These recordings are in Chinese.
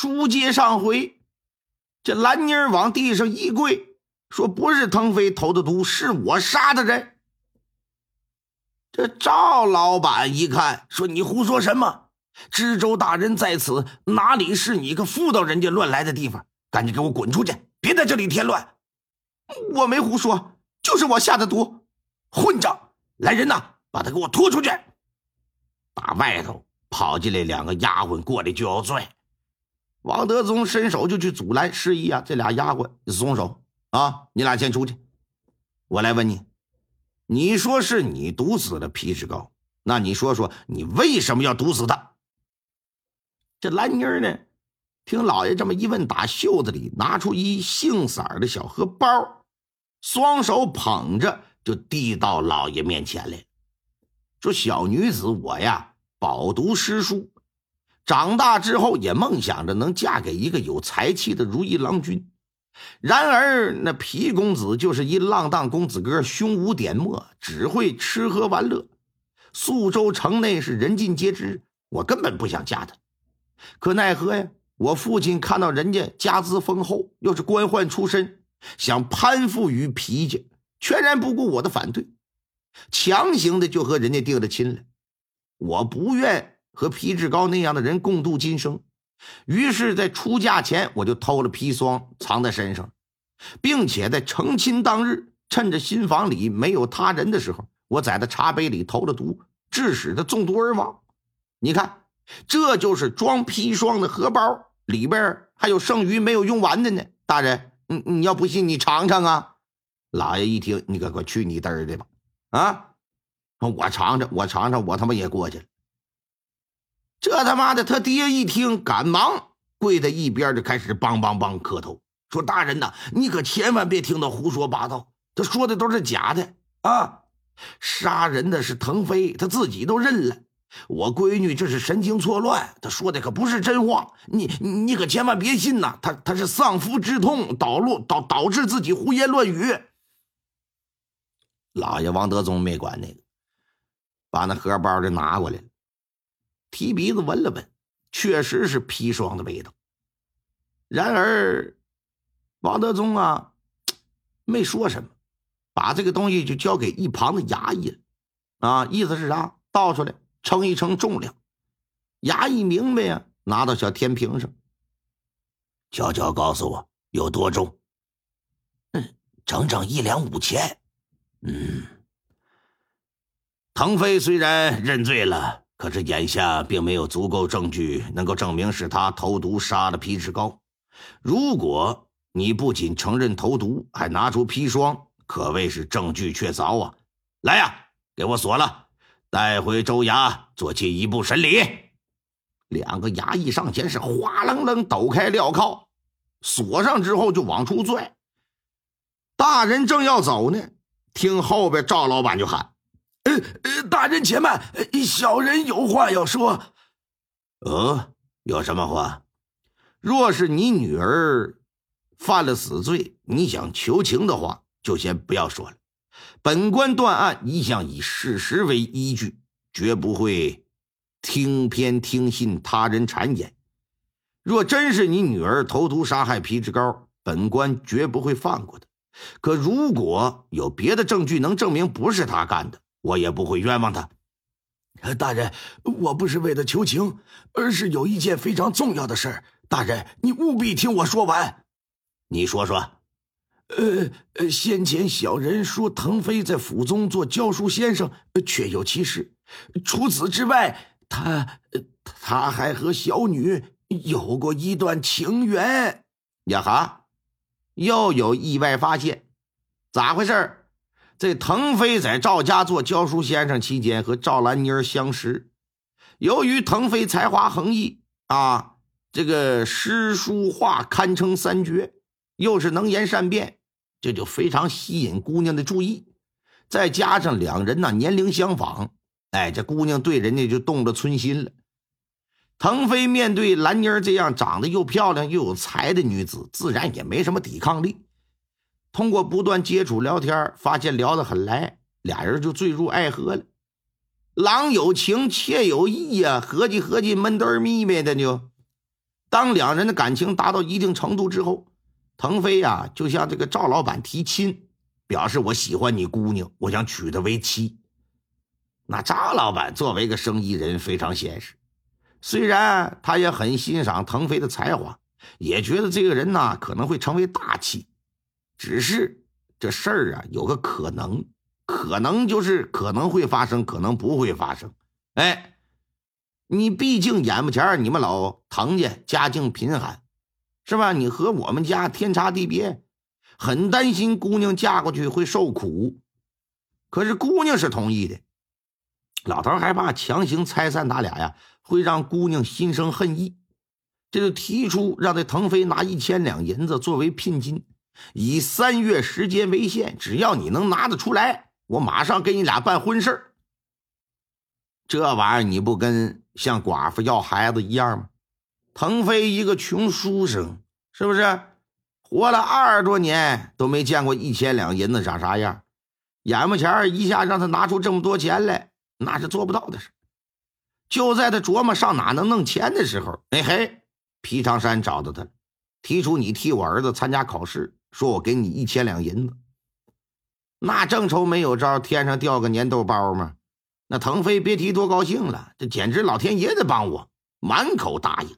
书接上回，这兰妮儿往地上一跪，说：“不是腾飞投的毒，是我杀的人。”这赵老板一看，说：“你胡说什么？知州大人在此，哪里是你个妇道人家乱来的地方？赶紧给我滚出去，别在这里添乱！”我没胡说，就是我下的毒。混账！来人呐，把他给我拖出去！打外头跑进来两个丫鬟，过来就要拽。王德宗伸手就去阻拦，示意啊，这俩丫鬟松手啊，你俩先出去。我来问你，你说是你毒死了皮志高，那你说说你为什么要毒死他？这兰妮儿呢，听老爷这么一问，打袖子里拿出一杏色的小荷包，双手捧着就递到老爷面前来，说：“小女子我呀，饱读诗书。”长大之后也梦想着能嫁给一个有才气的如意郎君，然而那皮公子就是一浪荡公子哥，胸无点墨，只会吃喝玩乐。宿州城内是人尽皆知，我根本不想嫁他。可奈何呀，我父亲看到人家家资丰厚，又是官宦出身，想攀附于皮家，全然不顾我的反对，强行的就和人家定了亲了。我不愿。和皮志高那样的人共度今生，于是，在出嫁前我就偷了砒霜藏在身上，并且在成亲当日，趁着新房里没有他人的时候，我在他茶杯里投了毒，致使他中毒而亡。你看，这就是装砒霜的荷包，里边还有剩余没有用完的呢。大人，你你要不信，你尝尝啊！老爷一听，你可快去你嘚儿的吧！啊，我尝尝，我尝尝，我他妈也过去了。这他妈的，他爹一听，赶忙跪在一边，就开始梆梆梆磕头，说：“大人呐，你可千万别听他胡说八道，他说的都是假的啊！杀人的是腾飞，他自己都认了。我闺女这是神经错乱，他说的可不是真话，你你可千万别信呐！他他是丧夫之痛导路导导致自己胡言乱语。”老爷王德宗没管那个，把那荷包就拿过来了。提鼻子闻了闻，确实是砒霜的味道。然而，王德宗啊，没说什么，把这个东西就交给一旁的衙役了。啊，意思是啥？倒出来称一称重量。衙役明白呀，拿到小天平上，悄悄告诉我有多重。嗯，整整一两五千。嗯，腾飞虽然认罪了。可是眼下并没有足够证据能够证明是他投毒杀了皮志高。如果你不仅承认投毒，还拿出砒霜，可谓是证据确凿啊！来呀，给我锁了，带回州衙做进一步审理。两个衙役上前是哗楞楞抖开镣铐，锁上之后就往出拽。大人正要走呢，听后边赵老板就喊。呃呃，大人且慢，小人有话要说。呃，有什么话？若是你女儿犯了死罪，你想求情的话，就先不要说了。本官断案一向以事实为依据，绝不会听偏听信他人谗言。若真是你女儿投毒杀害皮志高，本官绝不会放过的。可如果有别的证据能证明不是他干的，我也不会冤枉他，大人，我不是为了求情，而是有一件非常重要的事。大人，你务必听我说完。你说说。呃呃，先前小人说腾飞在府中做教书先生，确有其事。除此之外，他他还和小女有过一段情缘。呀哈，又有意外发现，咋回事这腾飞在赵家做教书先生期间，和赵兰妮儿相识。由于腾飞才华横溢啊，这个诗书画堪称三绝，又是能言善辩，这就非常吸引姑娘的注意。再加上两人呢年龄相仿，哎，这姑娘对人家就动了春心了。腾飞面对兰妮儿这样长得又漂亮又有才的女子，自然也没什么抵抗力。通过不断接触聊天，发现聊得很来，俩人就坠入爱河了。郎有情，妾有意呀，合计合计，闷墩儿咪咪的就。当两人的感情达到一定程度之后，腾飞呀就向这个赵老板提亲，表示我喜欢你姑娘，我想娶她为妻。那赵老板作为一个生意人，非常现实，虽然他也很欣赏腾飞的才华，也觉得这个人呢可能会成为大器，只是这事儿啊有个可能，可能就是可能会发生，可能不会发生。哎。你毕竟眼不前你们老唐家家境贫寒，是吧？你和我们家天差地别，很担心姑娘嫁过去会受苦。可是姑娘是同意的，老头害怕强行拆散他俩呀，会让姑娘心生恨意，这就提出让这腾飞拿一千两银子作为聘金，以三月时间为限，只要你能拿得出来，我马上给你俩办婚事这玩意儿你不跟向寡妇要孩子一样吗？腾飞一个穷书生，是不是活了二十多年都没见过一千两银子长啥样？眼巴前一下让他拿出这么多钱来，那是做不到的事。就在他琢磨上哪能弄钱的时候，哎嘿，皮长山找到他，提出你替我儿子参加考试，说我给你一千两银子。那正愁没有招，天上掉个粘豆包吗？那腾飞别提多高兴了，这简直老天爷在帮我，满口答应。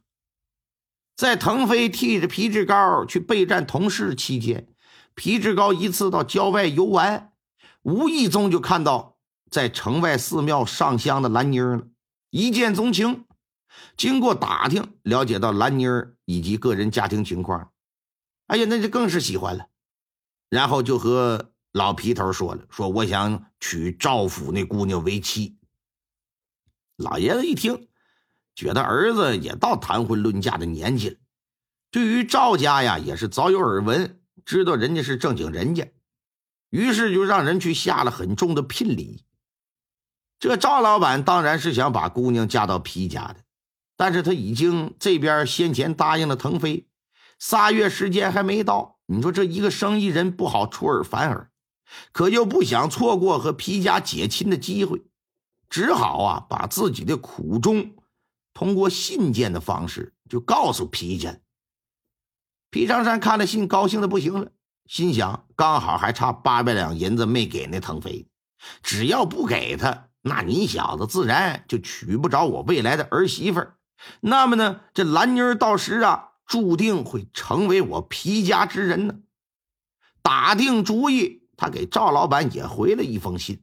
在腾飞替着皮志高去备战同事期间，皮志高一次到郊外游玩，无意中就看到在城外寺庙上香的兰妮儿了，一见钟情。经过打听，了解到兰妮儿以及个人家庭情况，哎呀，那就更是喜欢了，然后就和。老皮头说了：“说我想娶赵府那姑娘为妻。”老爷子一听，觉得儿子也到谈婚论嫁的年纪了。对于赵家呀，也是早有耳闻，知道人家是正经人家，于是就让人去下了很重的聘礼。这赵老板当然是想把姑娘嫁到皮家的，但是他已经这边先前答应了腾飞，仨月时间还没到，你说这一个生意人不好出尔反尔。可又不想错过和皮家结亲的机会，只好啊把自己的苦衷通过信件的方式就告诉皮家。皮长山看了信，高兴的不行了，心想：刚好还差八百两银子没给那腾飞，只要不给他，那你小子自然就娶不着我未来的儿媳妇儿。那么呢，这兰妮儿到时啊，注定会成为我皮家之人呢。打定主意。他给赵老板也回了一封信，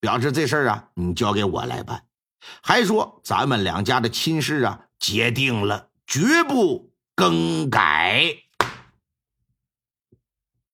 表示这事儿啊，你交给我来办，还说咱们两家的亲事啊，结定了，绝不更改。